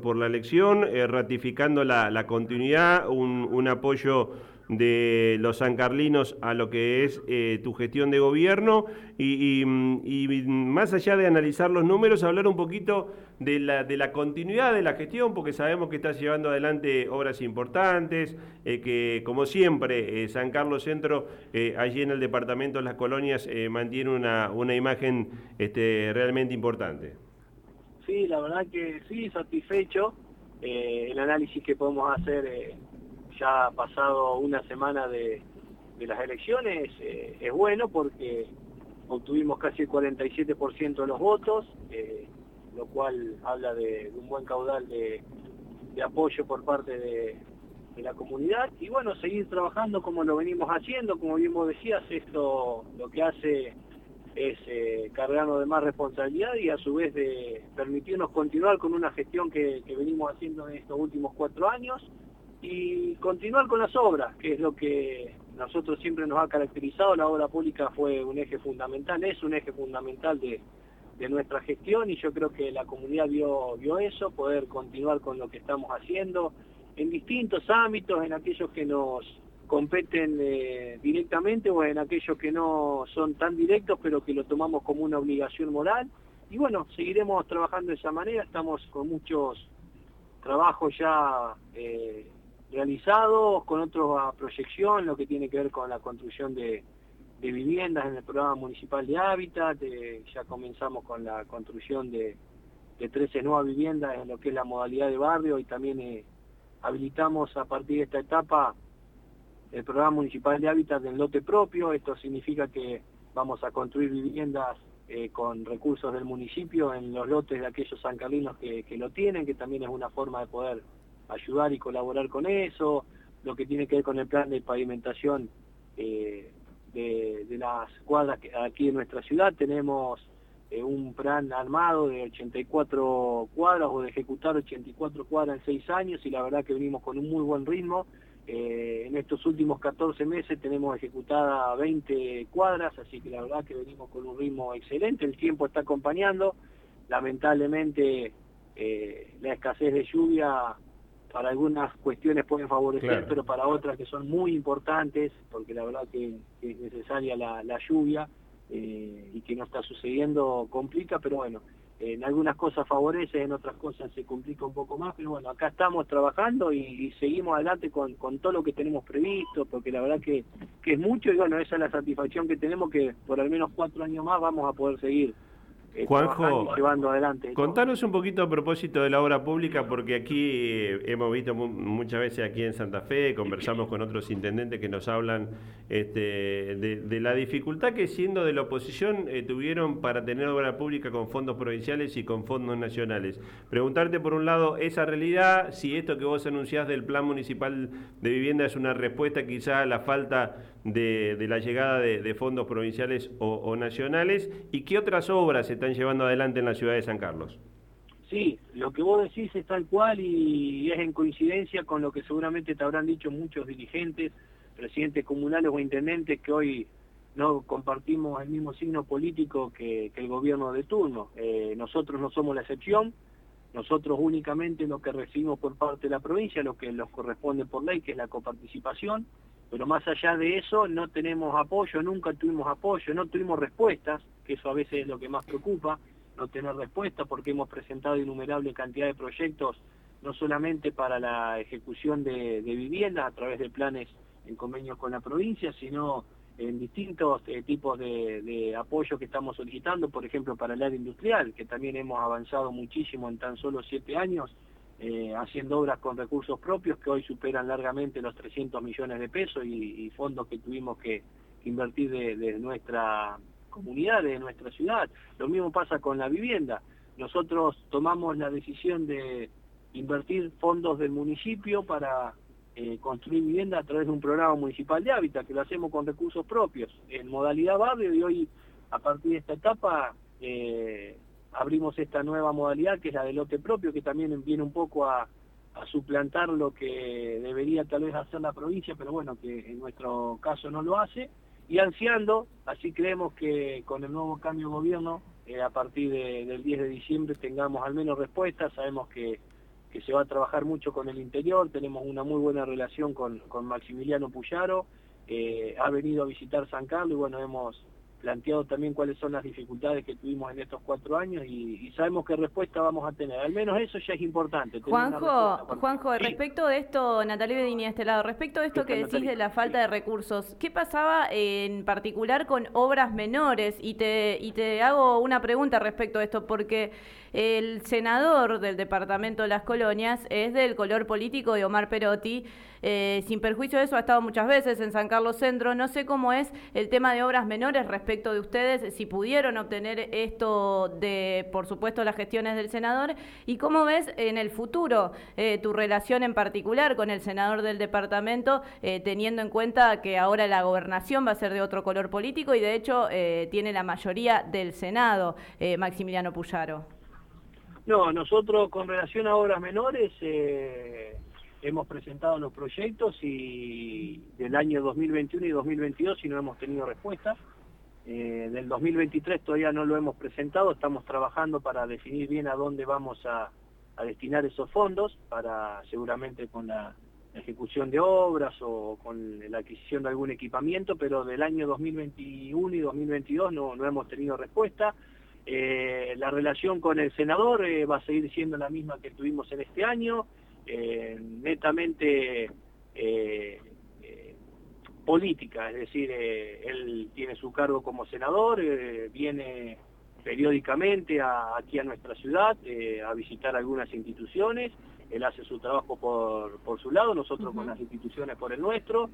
por, la elección, eh, ratificando la, continuidad, un, apoyo de los sancarlinos a lo que es eh, tu gestión de gobierno y, más allá de analizar los números, hablar un poquito de la, de la continuidad de la gestión, porque sabemos que estás llevando adelante obras importantes, eh, que como siempre San Carlos Centro, allí en el departamento de las colonias, mantiene una, imagen este, realmente importante. Sí, la verdad que sí, satisfecho. Eh, el análisis que podemos hacer eh, ya pasado una semana de, las elecciones eh, es bueno porque obtuvimos casi el 47% de los votos, lo cual habla de, un buen caudal de, apoyo por parte de, de, la comunidad. Y bueno, seguir trabajando como lo venimos haciendo, como bien vos decías, esto lo que hace es eh, cargarnos de más responsabilidad y a su vez de permitirnos continuar con una gestión que, venimos haciendo en estos últimos cuatro años y continuar con las obras, que es lo que nosotros siempre nos ha caracterizado. La obra pública fue un eje fundamental, es un eje fundamental de, nuestra gestión y yo creo que la comunidad vio, vio eso, poder continuar con lo que estamos haciendo en distintos ámbitos, en aquellos que nos competen eh, directamente o en aquellos que no son tan directos pero que lo tomamos como una obligación moral. Y bueno, seguiremos trabajando de esa manera, estamos con muchos trabajos ya eh, realizados, con otros a proyección, lo que tiene que ver con la construcción de, viviendas en el programa municipal de hábitat, eh, ya comenzamos con la construcción de, de 13 nuevas viviendas en lo que es la modalidad de barrio y también habilitamos a partir de esta etapa el programa municipal de hábitat del lote propio. Esto significa que vamos a construir viviendas eh, con recursos del municipio en los lotes de aquellos sancarlinos que, que lo tienen, que también es una forma de poder ayudar y colaborar con eso. Lo que tiene que ver con el plan de pavimentación eh, de, las cuadras que aquí en nuestra ciudad. Tenemos eh, un plan armado de 84 cuadras o de ejecutar 84 cuadras en 6 años y la verdad que venimos con un muy buen ritmo. Eh, en estos últimos 14 meses tenemos ejecutada 20 cuadras, así que la verdad que venimos con un ritmo excelente, el tiempo está acompañando, lamentablemente eh, la escasez de lluvia para algunas cuestiones pueden favorecer, pero para otras que son muy importantes, porque la verdad que, es necesaria la, lluvia eh, y que no está sucediendo, complica, pero bueno, en algunas cosas favorece, en otras cosas se complica un poco más, pero bueno, acá estamos trabajando y, seguimos adelante con, todo lo que tenemos previsto, porque la verdad que, que es mucho y bueno, esa es la satisfacción que tenemos que por al menos cuatro años más vamos a poder seguir eh, Juanjo, llevando adelante. Contanos un poquito a propósito de la obra pública, porque aquí eh, hemos visto muchas veces aquí en Santa Fe, conversamos con otros intendentes que nos hablan este, de, la dificultad que siendo de la oposición eh, tuvieron para tener obra pública con fondos provinciales y con fondos nacionales. Preguntarte por un lado esa realidad, si esto que vos anunciás del Plan Municipal de Vivienda es una respuesta quizá a la falta de, la llegada de, fondos provinciales o, nacionales, y qué otras obras se están llevando adelante en la ciudad de San Carlos. Sí, lo que vos decís es tal cual y es en coincidencia con lo que seguramente te habrán dicho muchos dirigentes, presidentes comunales o intendentes que hoy no compartimos el mismo signo político que, el gobierno de turno. Eh, nosotros no somos la excepción, nosotros únicamente lo que recibimos por parte de la provincia, lo que nos corresponde por ley, que es la coparticipación, pero más allá de eso no tenemos apoyo, nunca tuvimos apoyo, no tuvimos respuestas, que eso a veces es lo que más preocupa, no tener respuesta porque hemos presentado innumerable cantidad de proyectos, no solamente para la ejecución de, viviendas a través de planes en convenios con la provincia, sino en distintos eh, tipos de, de, apoyo que estamos solicitando, por ejemplo para el área industrial, que también hemos avanzado muchísimo en tan solo siete años, eh, haciendo obras con recursos propios que hoy superan largamente los 300 millones de pesos y, fondos que tuvimos que, invertir de, nuestra comunidad, de nuestra ciudad. Lo mismo pasa con la vivienda. Nosotros tomamos la decisión de invertir fondos del municipio para eh, construir vivienda a través de un programa municipal de hábitat, que lo hacemos con recursos propios, en modalidad barrio, y hoy, a partir de esta etapa, eh, abrimos esta nueva modalidad que es la del lote propio, que también viene un poco a, suplantar lo que debería tal vez hacer la provincia, pero bueno, que en nuestro caso no lo hace, y ansiando, así creemos que con el nuevo cambio de gobierno, eh, a partir del 10 de diciembre tengamos al menos respuestas, sabemos que que se va a trabajar mucho con el interior, tenemos una muy buena relación con, con Maximiliano Puyaro, eh, ha venido a visitar San Carlos y bueno, hemos planteado también cuáles son las dificultades que tuvimos en estos cuatro años y, sabemos qué respuesta vamos a tener. Al menos eso ya es importante. Juanjo, Juanjo respecto de esto, Natalia Bedini de este lado, respecto de esto que decís de la falta de recursos, ¿qué pasaba en particular con obras menores? Y te, y te hago una pregunta respecto a esto, porque el senador del Departamento de las Colonias es del color político de Omar Perotti. Eh, sin perjuicio de eso, ha estado muchas veces en San Carlos Centro. No sé cómo es el tema de obras menores respecto de ustedes, si pudieron obtener esto de, por supuesto, las gestiones del senador. ¿Y cómo ves en el futuro eh, tu relación en particular con el senador del departamento, eh, teniendo en cuenta que ahora la gobernación va a ser de otro color político y, de hecho, tiene la mayoría del Senado, Maximiliano Puyaro? No, nosotros con relación a obras menores eh, hemos presentado los proyectos y del año 2021 y 2022 y no hemos tenido respuesta. Eh, del 2023 todavía no lo hemos presentado, estamos trabajando para definir bien a dónde vamos a, destinar esos fondos, para seguramente con la ejecución de obras o con la adquisición de algún equipamiento, pero del año 2021 y 2022 no, no hemos tenido respuesta. Eh, la relación con el senador eh, va a seguir siendo la misma que tuvimos en este año, eh, netamente política, es decir, él tiene su cargo como senador, viene periódicamente aquí a nuestra ciudad a visitar algunas instituciones, él hace su trabajo por, por su lado, nosotros con las instituciones por el nuestro,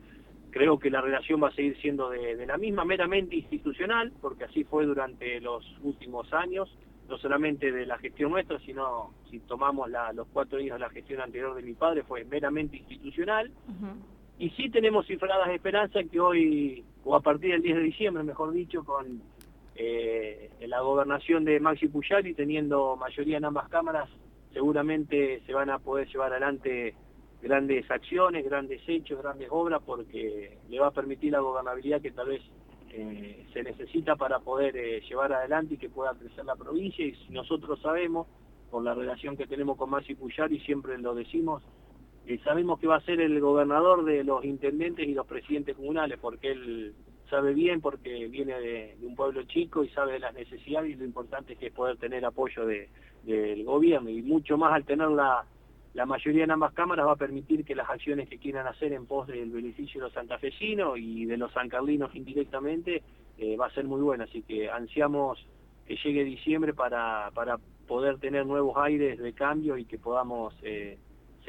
Creo que la relación va a seguir siendo de, la misma, meramente institucional, porque así fue durante los últimos años, no solamente de la gestión nuestra, sino si tomamos los cuatro años de la gestión anterior de mi padre, fue meramente institucional. Y sí tenemos cifradas esperanzas que hoy, o a partir del 10 de diciembre, mejor dicho, con eh, la gobernación de Maxi Puyari, teniendo mayoría en ambas cámaras, seguramente se van a poder llevar adelante grandes acciones, grandes hechos, grandes obras, porque le va a permitir la gobernabilidad que tal vez eh, se necesita para poder eh, llevar adelante y que pueda crecer la provincia. Y nosotros sabemos, por la relación que tenemos con Maxi y siempre lo decimos, eh, sabemos que va a ser el gobernador de los intendentes y los presidentes comunales, porque él sabe bien, porque viene de, un pueblo chico y sabe de las necesidades y lo importante que es poder tener apoyo de, del gobierno, y mucho más al tener la mayoría en ambas cámaras va a permitir que las acciones que quieran hacer en pos del beneficio de los santafesinos y de los sancarlinos indirectamente eh, va a ser muy buena, así que ansiamos que llegue diciembre para, para poder tener nuevos aires de cambio y que podamos eh,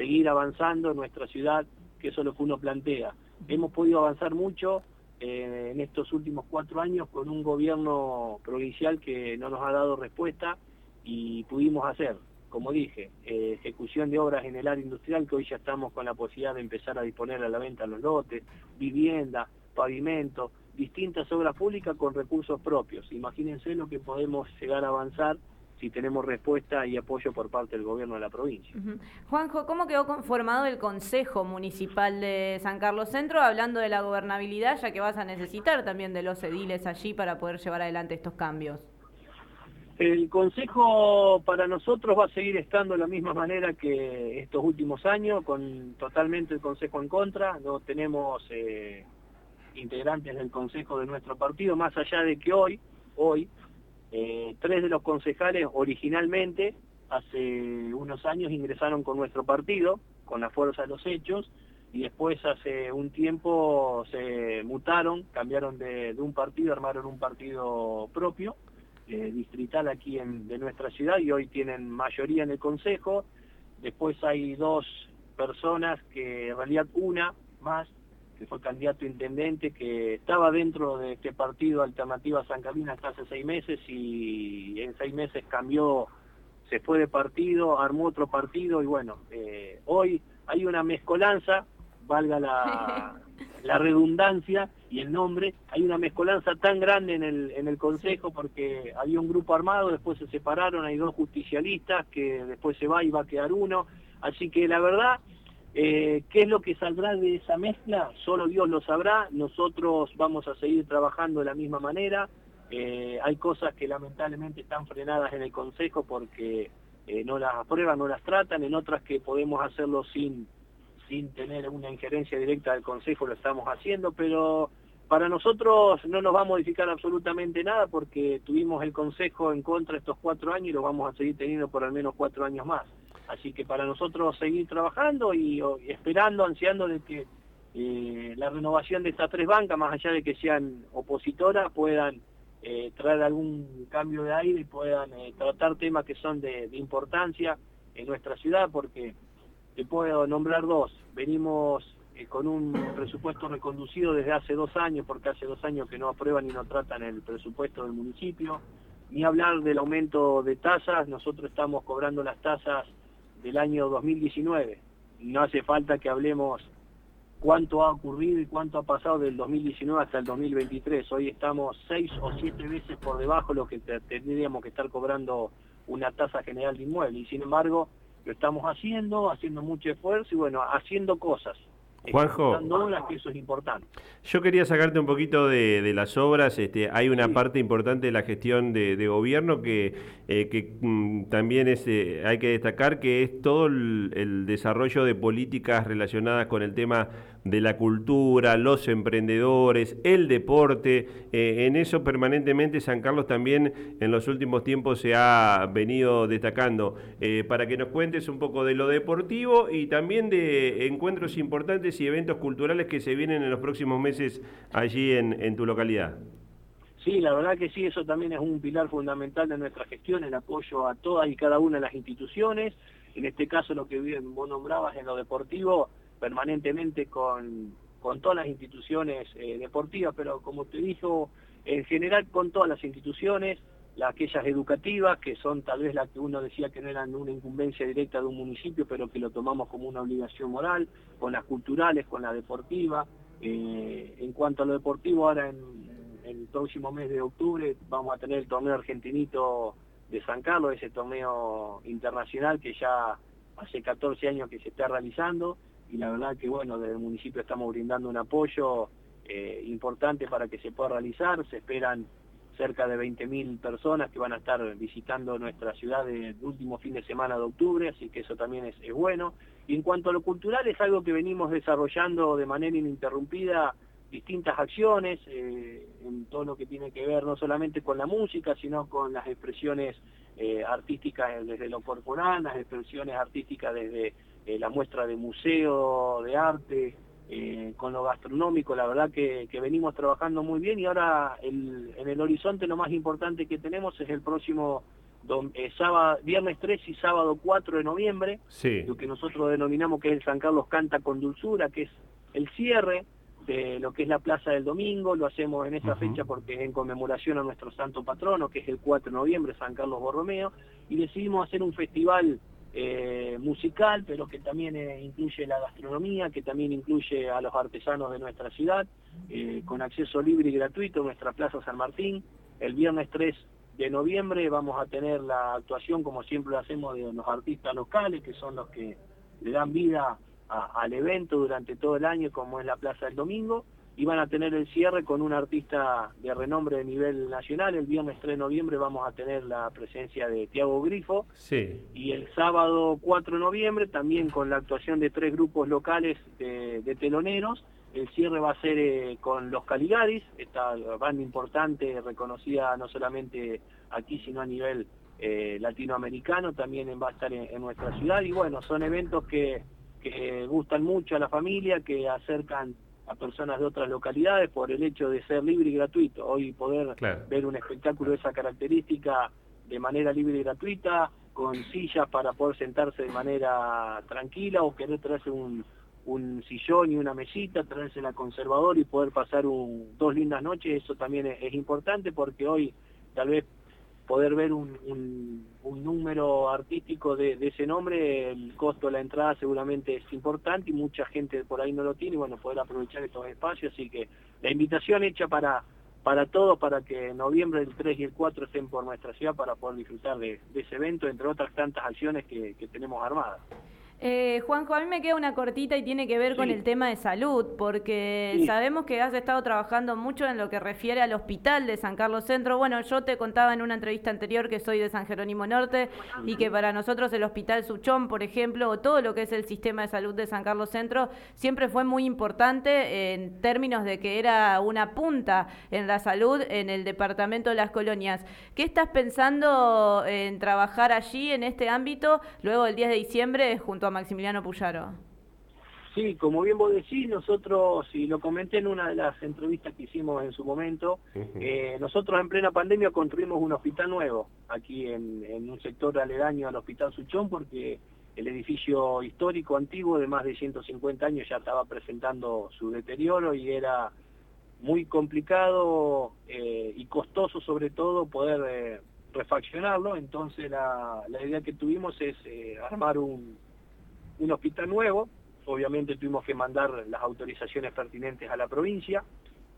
seguir avanzando en nuestra ciudad, que eso es lo que uno plantea. Hemos podido avanzar mucho eh, en estos últimos cuatro años con un gobierno provincial que no nos ha dado respuesta y pudimos hacer como dije, eh, ejecución de obras en el área industrial, que hoy ya estamos con la posibilidad de empezar a disponer a la venta los lotes, vivienda, pavimento, distintas obras públicas con recursos propios. Imagínense lo que podemos llegar a avanzar si tenemos respuesta y apoyo por parte del gobierno de la provincia. Juanjo, ¿cómo quedó conformado el Consejo Municipal de San Carlos Centro, hablando de la gobernabilidad, ya que vas a necesitar también de los ediles allí para poder llevar adelante estos cambios? El Consejo para nosotros va a seguir estando de la misma manera que estos últimos años, con totalmente el Consejo en contra. No tenemos eh, integrantes del Consejo de nuestro partido, más allá de que hoy, hoy, eh, tres de los concejales originalmente, hace unos años, ingresaron con nuestro partido, con la fuerza de los hechos, y después hace un tiempo se mutaron, cambiaron de un partido, armaron un partido propio, eh, distrital aquí en, de nuestra ciudad y hoy tienen mayoría en el Consejo. Después hay dos personas que en realidad una más, que fue candidato a intendente, que estaba dentro de este partido Alternativa San Carlina hasta hace seis meses y en seis meses cambió, se fue de partido, armó otro partido y bueno, eh, hoy hay una mezcolanza, valga la, la redundancia y el nombre, hay una mezcolanza tan grande en el, en el Consejo porque había un grupo armado, después se separaron, hay dos justicialistas, que después se va y va a quedar uno, así que la verdad, eh, ¿qué es lo que saldrá de esa mezcla? Solo Dios lo sabrá, nosotros vamos a seguir trabajando de la misma manera, eh, hay cosas que lamentablemente están frenadas en el Consejo porque eh, no las aprueban, no las tratan, en otras que podemos hacerlo sin, sin tener una injerencia directa del Consejo, lo estamos haciendo, pero para nosotros no nos va a modificar absolutamente nada porque tuvimos el Consejo en contra estos cuatro años y lo vamos a seguir teniendo por al menos cuatro años más. Así que para nosotros seguir trabajando y, esperando, ansiando de que eh, la renovación de estas tres bancas, más allá de que sean opositoras, puedan eh, traer algún cambio de aire y puedan eh, tratar temas que son de, importancia en nuestra ciudad, porque te puedo nombrar dos. Venimos con un presupuesto reconducido desde hace dos años, porque hace dos años que no aprueban y no tratan el presupuesto del municipio. Ni hablar del aumento de tasas, nosotros estamos cobrando las tasas del año 2019. No hace falta que hablemos cuánto ha ocurrido y cuánto ha pasado del 2019 hasta el 2023. Hoy estamos seis o siete veces por debajo de lo que tendríamos que estar cobrando una tasa general de inmueble. Y sin embargo, lo estamos haciendo, haciendo mucho esfuerzo y bueno, haciendo cosas. Juanjo, que eso es importante. Yo quería sacarte un poquito de, las obras. Este, hay una parte importante de la gestión de, gobierno que, eh, que mm, también es, eh, hay que destacar que es todo el, desarrollo de políticas relacionadas con el tema de la cultura, los emprendedores, el deporte. Eh, en eso permanentemente San Carlos también en los últimos tiempos se ha venido destacando. para que nos cuentes un poco de lo deportivo y también de encuentros importantes y eventos culturales que se vienen en los próximos meses allí en, tu localidad. Sí, la verdad que sí, eso también es un pilar fundamental de nuestra gestión, el apoyo a todas y cada una de las instituciones. En este caso, lo que vos nombrabas en lo deportivo, permanentemente con, con todas las instituciones eh, deportivas, pero como te dijo, en general con todas las instituciones, las aquellas educativas, que son tal vez las que uno decía que no eran una incumbencia directa de un municipio, pero que lo tomamos como una obligación moral, con las culturales, con la deportiva. Eh, en cuanto a lo deportivo, ahora en, el próximo mes de octubre vamos a tener el torneo argentinito de San Carlos, ese torneo internacional que ya hace 14 años que se está realizando y la verdad que bueno, desde el municipio estamos brindando un apoyo eh, importante para que se pueda realizar, se esperan cerca de 20.000 personas que van a estar visitando nuestra ciudad el último fin de semana de octubre, así que eso también es, bueno. Y en cuanto a lo cultural, es algo que venimos desarrollando de manera ininterrumpida distintas acciones eh, en todo lo que tiene que ver no solamente con la música, sino con las expresiones eh, artísticas desde lo corporal, las expresiones artísticas desde eh, la muestra de museo, de arte, eh, con lo gastronómico, la verdad que, venimos trabajando muy bien y ahora en el horizonte lo más importante que tenemos es el próximo eh, sábado, viernes 3 y sábado 4 de noviembre, lo que nosotros denominamos que es el San Carlos Canta con Dulzura, que es el cierre de lo que es la Plaza del Domingo, lo hacemos en esta fecha porque es en conmemoración a nuestro santo patrono, que es el 4 de noviembre, San Carlos Borromeo, y decidimos hacer un festival eh, musical, pero que también eh, incluye la gastronomía, que también incluye a los artesanos de nuestra ciudad, eh, con acceso libre y gratuito nuestra Plaza San Martín. El viernes 3 de noviembre vamos a tener la actuación, como siempre lo hacemos, de los artistas locales, que son los que le dan vida al evento durante todo el año, como es la Plaza del Domingo y van a tener el cierre con un artista de renombre de nivel nacional. El viernes 3 de noviembre vamos a tener la presencia de Tiago Grifo. Sí. Y el sábado 4 de noviembre también con la actuación de tres grupos locales de, teloneros. El cierre va a ser eh, con los Caligaris, esta banda importante, reconocida no solamente aquí, sino a nivel eh, latinoamericano, también va a estar en, nuestra ciudad. Y bueno, son eventos que, que gustan mucho a la familia, que acercan a personas de otras localidades por el hecho de ser libre y gratuito. Hoy poder ver un espectáculo de esa característica de manera libre y gratuita, con sillas para poder sentarse de manera tranquila o querer traerse un, un sillón y una mesita, traerse la conservador y poder pasar un, dos lindas noches, eso también es importante porque hoy tal vez poder ver un, un, número artístico de, ese nombre, el costo de la entrada seguramente es importante y mucha gente por ahí no lo tiene, y bueno, poder aprovechar estos espacios, así que la invitación hecha para para todos, para que en noviembre el 3 y el 4 estén por nuestra ciudad para poder disfrutar de, ese evento, entre otras tantas acciones que, que tenemos armadas. Eh, Juanjo, a mí me queda una cortita y tiene que ver con el tema de salud, porque sabemos que has estado trabajando mucho en lo que refiere al hospital de San Carlos Centro. Bueno, yo te contaba en una entrevista anterior que soy de San Jerónimo Norte y que para nosotros el Hospital Suchón, por ejemplo, o todo lo que es el sistema de salud de San Carlos Centro, siempre fue muy importante en términos de que era una punta en la salud en el departamento de las colonias. ¿Qué estás pensando en trabajar allí en este ámbito luego del 10 de diciembre junto a Maximiliano Puyaro. Sí, como bien vos decís, nosotros, y lo comenté en una de las entrevistas que hicimos en su momento, eh, nosotros en plena pandemia construimos un hospital nuevo aquí en, un sector aledaño al Hospital Suchón porque el edificio histórico antiguo de más de 150 años ya estaba presentando su deterioro y era muy complicado eh, y costoso sobre todo poder eh, refaccionarlo, entonces la, la, idea que tuvimos es armar un un hospital nuevo, obviamente tuvimos que mandar las autorizaciones pertinentes a la provincia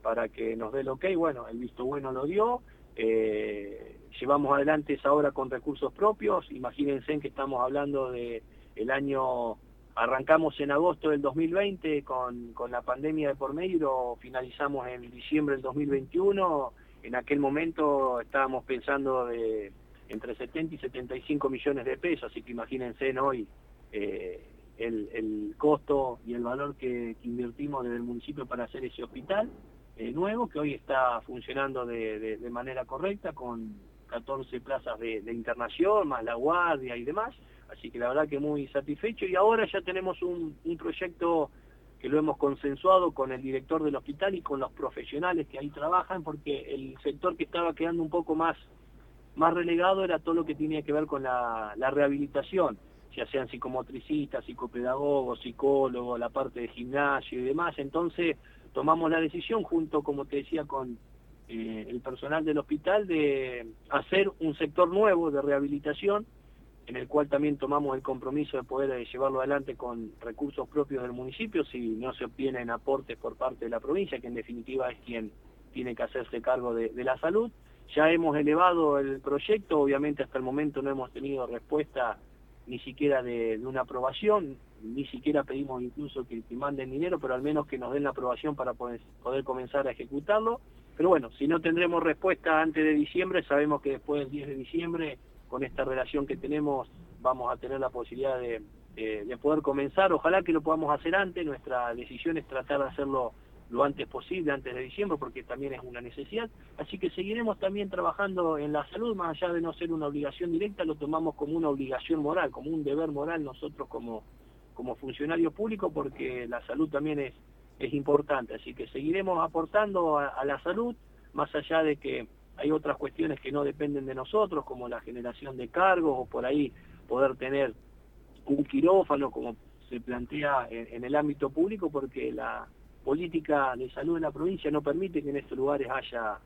para que nos dé el ok, bueno, el visto bueno lo dio, eh, llevamos adelante esa obra con recursos propios, imagínense que estamos hablando de el año, arrancamos en agosto del 2020 con, con la pandemia de por medio, finalizamos en diciembre del 2021, en aquel momento estábamos pensando de entre 70 y 75 millones de pesos, así que imagínense hoy eh, el, costo y el valor que, invertimos desde el municipio para hacer ese hospital eh, nuevo, que hoy está funcionando de, manera correcta con 14 plazas de, internación, más la guardia y demás. Así que la verdad que muy satisfecho. Y ahora ya tenemos un, proyecto que lo hemos consensuado con el director del hospital y con los profesionales que ahí trabajan, porque el sector que estaba quedando un poco más, más relegado era todo lo que tenía que ver con la rehabilitación ya sean psicomotricistas, psicopedagogos, psicólogos, la parte de gimnasio y demás. Entonces tomamos la decisión junto, como te decía, con eh, el personal del hospital de hacer un sector nuevo de rehabilitación en el cual también tomamos el compromiso de poder eh, llevarlo adelante con recursos propios del municipio si no se obtienen aportes por parte de la provincia, que en definitiva es quien tiene que hacerse cargo de la salud. Ya hemos elevado el proyecto, obviamente hasta el momento no hemos tenido respuesta ni siquiera de, una aprobación, ni siquiera pedimos incluso que, manden dinero, pero al menos que nos den la aprobación para poder, comenzar a ejecutarlo. Pero bueno, si no tendremos respuesta antes de diciembre, sabemos que después del 10 de diciembre, con esta relación que tenemos, vamos a tener la posibilidad de, de poder comenzar. Ojalá que lo podamos hacer antes, nuestra decisión es tratar de hacerlo lo antes posible, antes de diciembre, porque también es una necesidad. Así que seguiremos también trabajando en la salud, más allá de no ser una obligación directa, lo tomamos como una obligación moral, como un deber moral nosotros como, como funcionarios públicos, porque la salud también es, es importante. Así que seguiremos aportando a, la salud, más allá de que hay otras cuestiones que no dependen de nosotros, como la generación de cargos o por ahí poder tener un quirófano, como se plantea en el ámbito público, porque la política de salud en la provincia no permite que en estos lugares haya,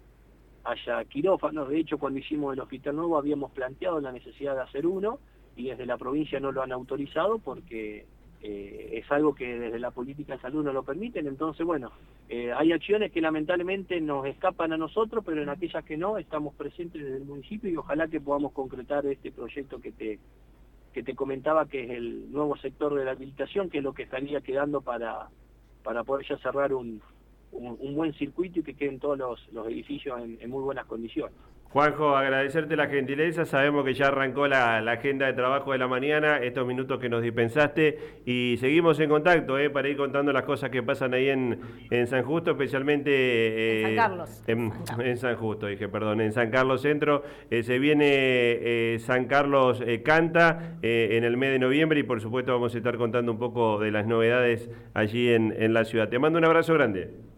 haya quirófanos. De hecho, cuando hicimos el hospital nuevo habíamos planteado la necesidad de hacer uno y desde la provincia no lo han autorizado porque eh, es algo que desde la política de salud no lo permiten. Entonces, bueno, eh, hay acciones que lamentablemente nos escapan a nosotros, pero en aquellas que no, estamos presentes desde el municipio y ojalá que podamos concretar este proyecto que te que te comentaba que es el nuevo sector de la habilitación, que es lo que estaría quedando para para poder ya cerrar un, un, buen circuito y que queden todos los, edificios en, muy buenas condiciones. Juanjo, agradecerte la gentileza, sabemos que ya arrancó la, agenda de trabajo de la mañana, estos minutos que nos dispensaste y seguimos en contacto eh, para ir contando las cosas que pasan ahí en, en San Justo, especialmente en San Carlos. En, San Justo, dije, perdón, en San Carlos Centro. Eh, se viene eh, San Carlos Canta en el mes de noviembre y por supuesto vamos a estar contando un poco de las novedades allí en, en la ciudad. Te mando un abrazo grande.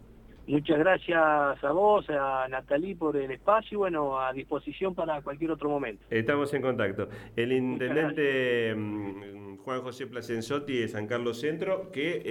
Muchas gracias a vos, a Natalí por el espacio y bueno, a disposición para cualquier otro momento. Estamos en contacto. El intendente mm, Juan José Placenzotti de San Carlos Centro, que